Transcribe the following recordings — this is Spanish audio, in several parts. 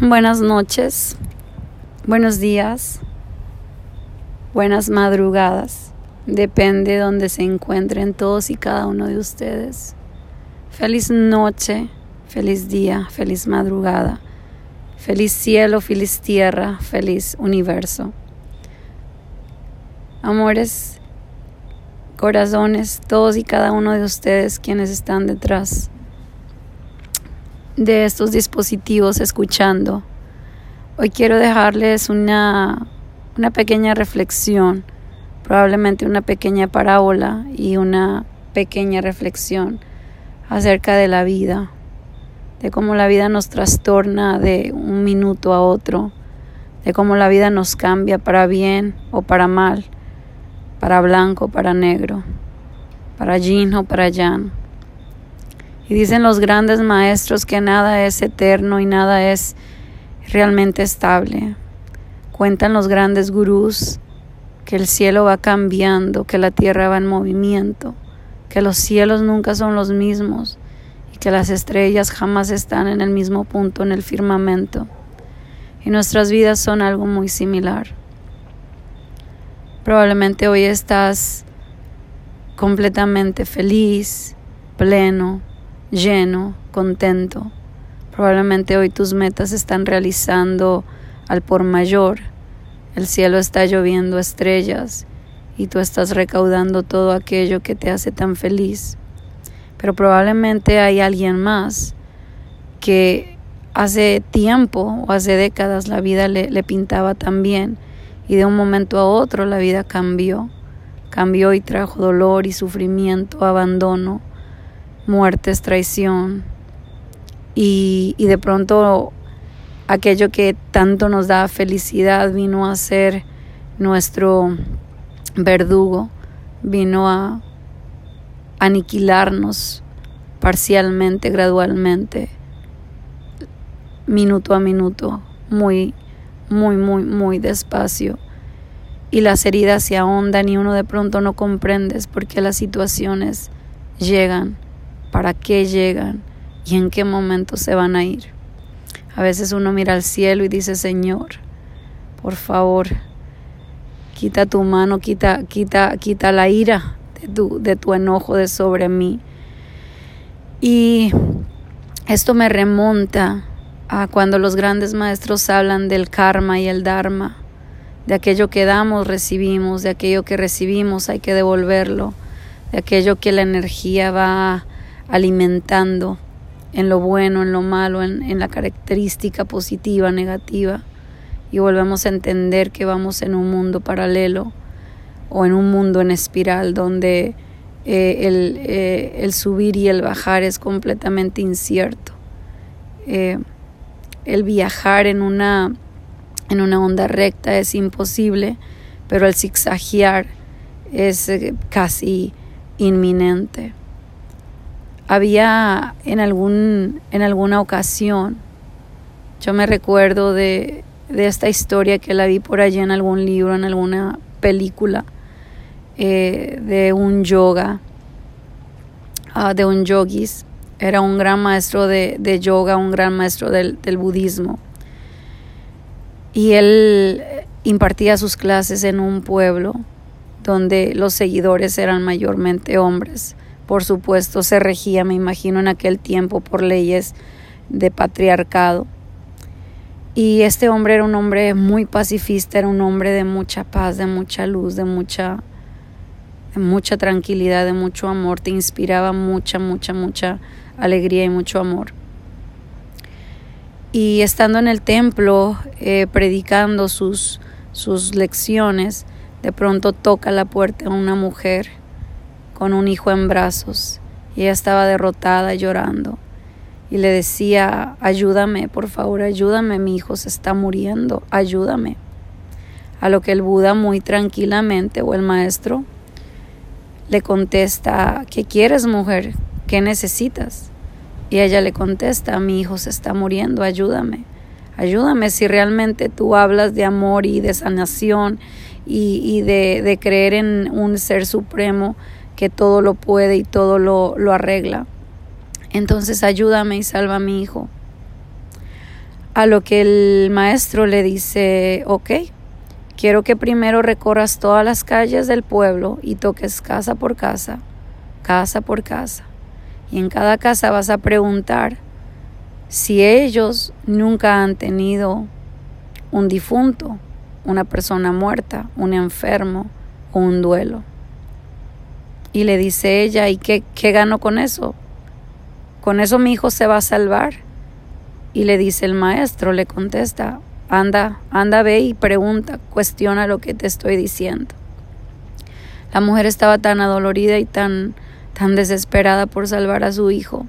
Buenas noches, buenos días, buenas madrugadas. Depende de donde se encuentren todos y cada uno de ustedes. Feliz noche, feliz día, feliz madrugada, feliz cielo, feliz tierra, feliz universo. Amores, corazones, todos y cada uno de ustedes quienes están detrás de estos dispositivos escuchando. Hoy quiero dejarles una, una pequeña reflexión, probablemente una pequeña parábola y una pequeña reflexión acerca de la vida, de cómo la vida nos trastorna de un minuto a otro, de cómo la vida nos cambia para bien o para mal, para blanco para negro, para yin o para yang. Y dicen los grandes maestros que nada es eterno y nada es realmente estable. Cuentan los grandes gurús que el cielo va cambiando, que la tierra va en movimiento, que los cielos nunca son los mismos y que las estrellas jamás están en el mismo punto en el firmamento. Y nuestras vidas son algo muy similar. Probablemente hoy estás completamente feliz, pleno, lleno, contento. Probablemente hoy tus metas están realizando al por mayor. El cielo está lloviendo estrellas y tú estás recaudando todo aquello que te hace tan feliz. Pero probablemente hay alguien más que hace tiempo o hace décadas la vida le, le pintaba tan bien y de un momento a otro la vida cambió. Cambió y trajo dolor y sufrimiento, abandono muertes, traición y, y de pronto aquello que tanto nos da felicidad vino a ser nuestro verdugo, vino a aniquilarnos parcialmente, gradualmente, minuto a minuto, muy, muy, muy, muy despacio. Y las heridas se ahondan y uno de pronto no comprendes por qué las situaciones llegan para qué llegan y en qué momento se van a ir. A veces uno mira al cielo y dice, Señor, por favor, quita tu mano, quita, quita, quita la ira de tu, de tu enojo de sobre mí. Y esto me remonta a cuando los grandes maestros hablan del karma y el dharma, de aquello que damos, recibimos, de aquello que recibimos hay que devolverlo, de aquello que la energía va alimentando en lo bueno, en lo malo, en, la característica positiva, negativa, y volvemos a entender que vamos en un mundo paralelo o en un mundo en espiral donde eh, el, eh, el, subir y el bajar es completamente incierto. Eh, el viajar en una, en una onda recta es imposible, pero el zigzaguear es casi inminente. Había en, algún, en alguna ocasión, yo me recuerdo de, de esta historia que la vi por allí en algún libro, en alguna película, eh, de un yoga, uh, de un yogis. Era un gran maestro de, de yoga, un gran maestro del, del budismo. Y él impartía sus clases en un pueblo donde los seguidores eran mayormente hombres por supuesto, se regía, me imagino, en aquel tiempo por leyes de patriarcado. Y este hombre era un hombre muy pacifista, era un hombre de mucha paz, de mucha luz, de mucha, de mucha tranquilidad, de mucho amor. Te inspiraba mucha, mucha, mucha alegría y mucho amor. Y estando en el templo, eh, predicando sus, sus lecciones, de pronto toca la puerta una mujer con un hijo en brazos y ella estaba derrotada llorando y le decía, ayúdame, por favor, ayúdame, mi hijo se está muriendo, ayúdame. A lo que el Buda muy tranquilamente o el maestro le contesta, ¿qué quieres mujer? ¿Qué necesitas? Y ella le contesta, mi hijo se está muriendo, ayúdame. Ayúdame si realmente tú hablas de amor y de sanación y, y de, de creer en un ser supremo que todo lo puede y todo lo, arregla. Entonces ayúdame y salva a mi hijo. A lo que el maestro le dice, ok, quiero que primero recorras todas las calles del pueblo y toques casa por casa, casa por casa. Y en cada casa vas a preguntar si ellos nunca han tenido un difunto, una persona muerta, un enfermo o un duelo. Y le dice ella, ¿y qué, qué gano con eso? ¿Con eso mi hijo se va a salvar? Y le dice el maestro, le contesta, anda, anda, ve y pregunta, cuestiona lo que te estoy diciendo. La mujer estaba tan adolorida y tan, tan desesperada por salvar a su hijo,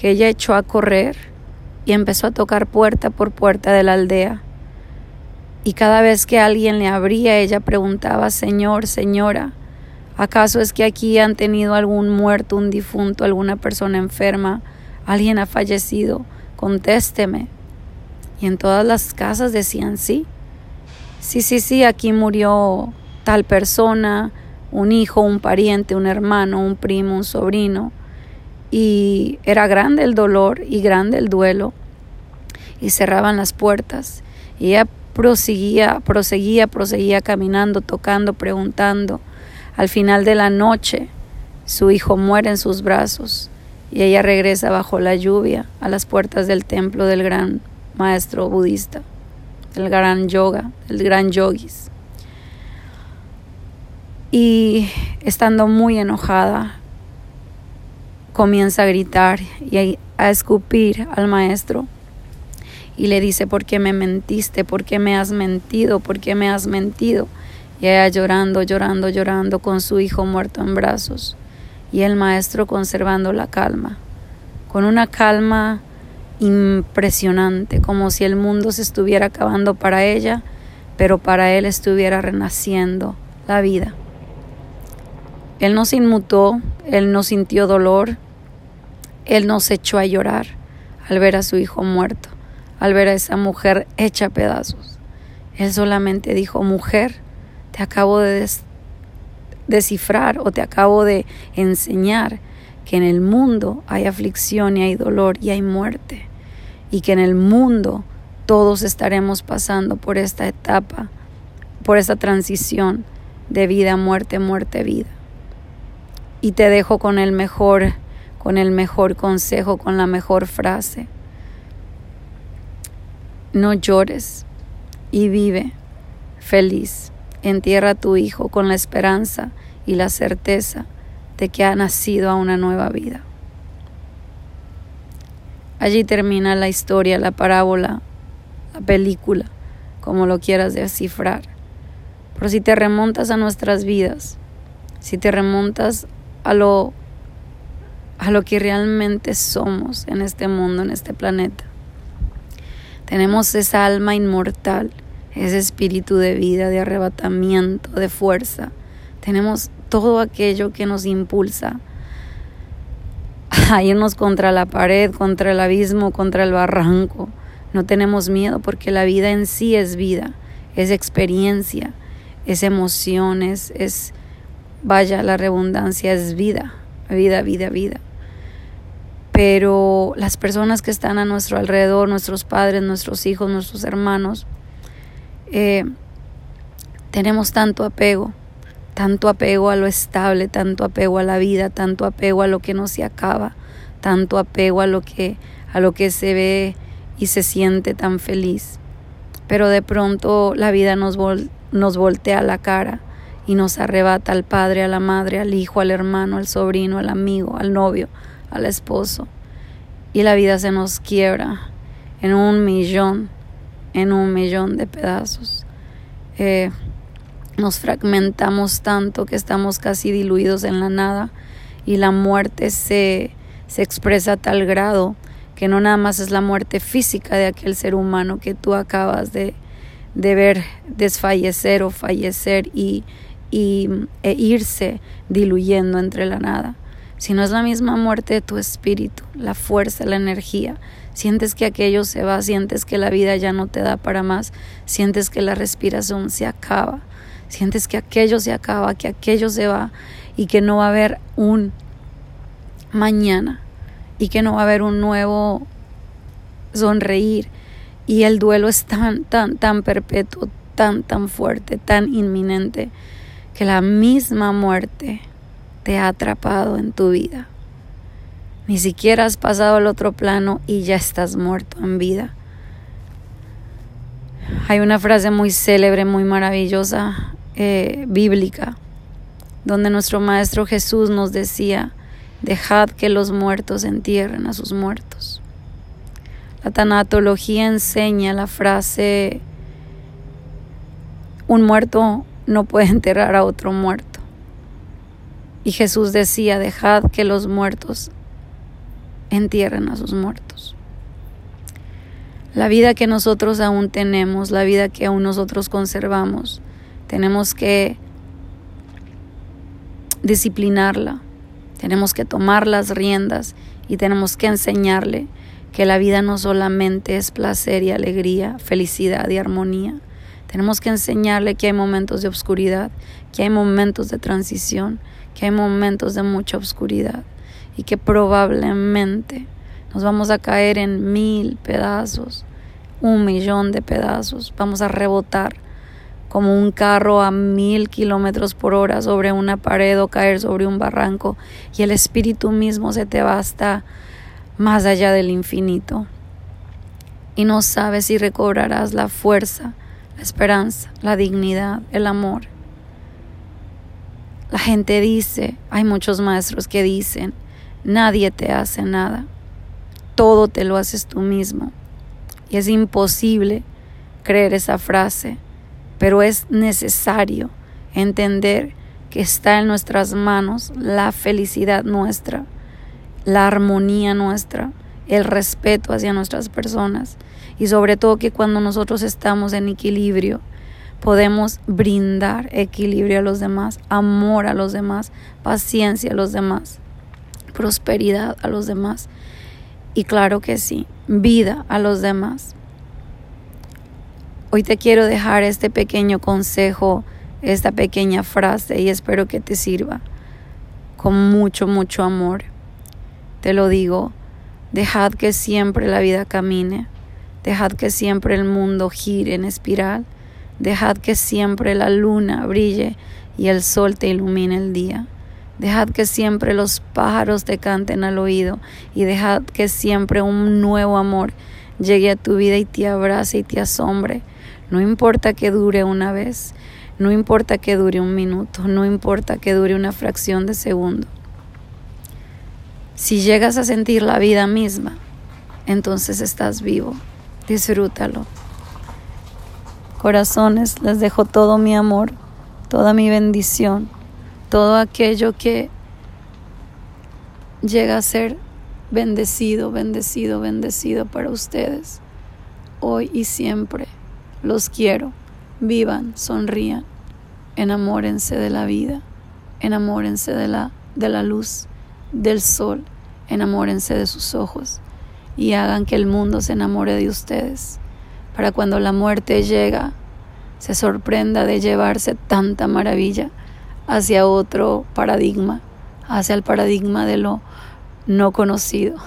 que ella echó a correr y empezó a tocar puerta por puerta de la aldea. Y cada vez que alguien le abría, ella preguntaba, Señor, Señora, ¿acaso es que aquí han tenido algún muerto, un difunto, alguna persona enferma? ¿Alguien ha fallecido? contésteme. Y en todas las casas decían sí. Sí, sí, sí, aquí murió tal persona, un hijo, un pariente, un hermano, un primo, un sobrino. Y era grande el dolor y grande el duelo. Y cerraban las puertas. Y ella proseguía, proseguía, proseguía caminando, tocando, preguntando. Al final de la noche, su hijo muere en sus brazos y ella regresa bajo la lluvia a las puertas del templo del gran maestro budista, del gran yoga, del gran yogis. Y estando muy enojada, comienza a gritar y a escupir al maestro y le dice, ¿por qué me mentiste? ¿Por qué me has mentido? ¿Por qué me has mentido? Y ella llorando, llorando, llorando con su hijo muerto en brazos y el maestro conservando la calma, con una calma impresionante, como si el mundo se estuviera acabando para ella, pero para él estuviera renaciendo la vida. Él no se inmutó, él no sintió dolor, él no se echó a llorar al ver a su hijo muerto, al ver a esa mujer hecha pedazos. Él solamente dijo, mujer, te acabo de descifrar o te acabo de enseñar que en el mundo hay aflicción y hay dolor y hay muerte y que en el mundo todos estaremos pasando por esta etapa, por esta transición de vida, muerte, muerte, vida. Y te dejo con el mejor, con el mejor consejo, con la mejor frase. No llores y vive feliz. Entierra a tu hijo con la esperanza y la certeza de que ha nacido a una nueva vida. Allí termina la historia, la parábola, la película, como lo quieras descifrar. Pero si te remontas a nuestras vidas, si te remontas a lo a lo que realmente somos en este mundo, en este planeta. Tenemos esa alma inmortal ese espíritu de vida, de arrebatamiento, de fuerza. Tenemos todo aquello que nos impulsa a irnos contra la pared, contra el abismo, contra el barranco. No tenemos miedo porque la vida en sí es vida, es experiencia, es emociones, es, vaya, la redundancia es vida, vida, vida, vida. Pero las personas que están a nuestro alrededor, nuestros padres, nuestros hijos, nuestros hermanos, eh, tenemos tanto apego, tanto apego a lo estable, tanto apego a la vida, tanto apego a lo que no se acaba, tanto apego a lo que, a lo que se ve y se siente tan feliz. Pero de pronto la vida nos, nos voltea la cara y nos arrebata al padre, a la madre, al hijo, al hermano, al sobrino, al amigo, al novio, al esposo. Y la vida se nos quiebra en un millón en un millón de pedazos. Eh, nos fragmentamos tanto que estamos casi diluidos en la nada y la muerte se, se expresa a tal grado que no nada más es la muerte física de aquel ser humano que tú acabas de, de ver desfallecer o fallecer y, y e irse diluyendo entre la nada, sino es la misma muerte de tu espíritu, la fuerza, la energía, sientes que aquello se va, sientes que la vida ya no te da para más, sientes que la respiración se acaba, sientes que aquello se acaba, que aquello se va y que no va a haber un mañana y que no va a haber un nuevo sonreír Y el duelo es tan, tan, tan perpetuo, tan, tan fuerte, tan inminente, que la misma muerte te ha atrapado en tu vida. Ni siquiera has pasado al otro plano y ya estás muerto en vida. Hay una frase muy célebre, muy maravillosa, eh, bíblica, donde nuestro Maestro Jesús nos decía, dejad que los muertos entierren a sus muertos. La tanatología enseña la frase, un muerto no puede enterrar a otro muerto. Y Jesús decía, dejad que los muertos entierren a sus muertos. La vida que nosotros aún tenemos, la vida que aún nosotros conservamos, tenemos que disciplinarla, tenemos que tomar las riendas y tenemos que enseñarle que la vida no solamente es placer y alegría, felicidad y armonía. Tenemos que enseñarle que hay momentos de oscuridad, que hay momentos de transición, que hay momentos de mucha oscuridad y que probablemente nos vamos a caer en mil pedazos, un millón de pedazos, vamos a rebotar como un carro a mil kilómetros por hora sobre una pared o caer sobre un barranco y el espíritu mismo se te va hasta más allá del infinito. Y no sabes si recobrarás la fuerza, la esperanza, la dignidad, el amor. La gente dice, hay muchos maestros que dicen, nadie te hace nada, todo te lo haces tú mismo. Y es imposible creer esa frase, pero es necesario entender que está en nuestras manos la felicidad nuestra la armonía nuestra, el respeto hacia nuestras personas y sobre todo que cuando nosotros estamos en equilibrio podemos brindar equilibrio a los demás, amor a los demás, paciencia a los demás, prosperidad a los demás y claro que sí, vida a los demás. Hoy te quiero dejar este pequeño consejo, esta pequeña frase y espero que te sirva con mucho, mucho amor. Te lo digo, dejad que siempre la vida camine, dejad que siempre el mundo gire en espiral, dejad que siempre la luna brille y el sol te ilumine el día. Dejad que siempre los pájaros te canten al oído y dejad que siempre un nuevo amor llegue a tu vida y te abrace y te asombre. No importa que dure una vez, no importa que dure un minuto, no importa que dure una fracción de segundo. Si llegas a sentir la vida misma, entonces estás vivo. Disfrútalo. Corazones, les dejo todo mi amor, toda mi bendición, todo aquello que llega a ser bendecido, bendecido, bendecido para ustedes, hoy y siempre. Los quiero. Vivan, sonrían, enamórense de la vida, enamórense de la, de la luz del sol, enamórense de sus ojos y hagan que el mundo se enamore de ustedes, para cuando la muerte llega, se sorprenda de llevarse tanta maravilla hacia otro paradigma, hacia el paradigma de lo no conocido.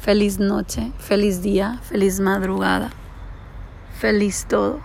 Feliz noche, feliz día, feliz madrugada, feliz todo.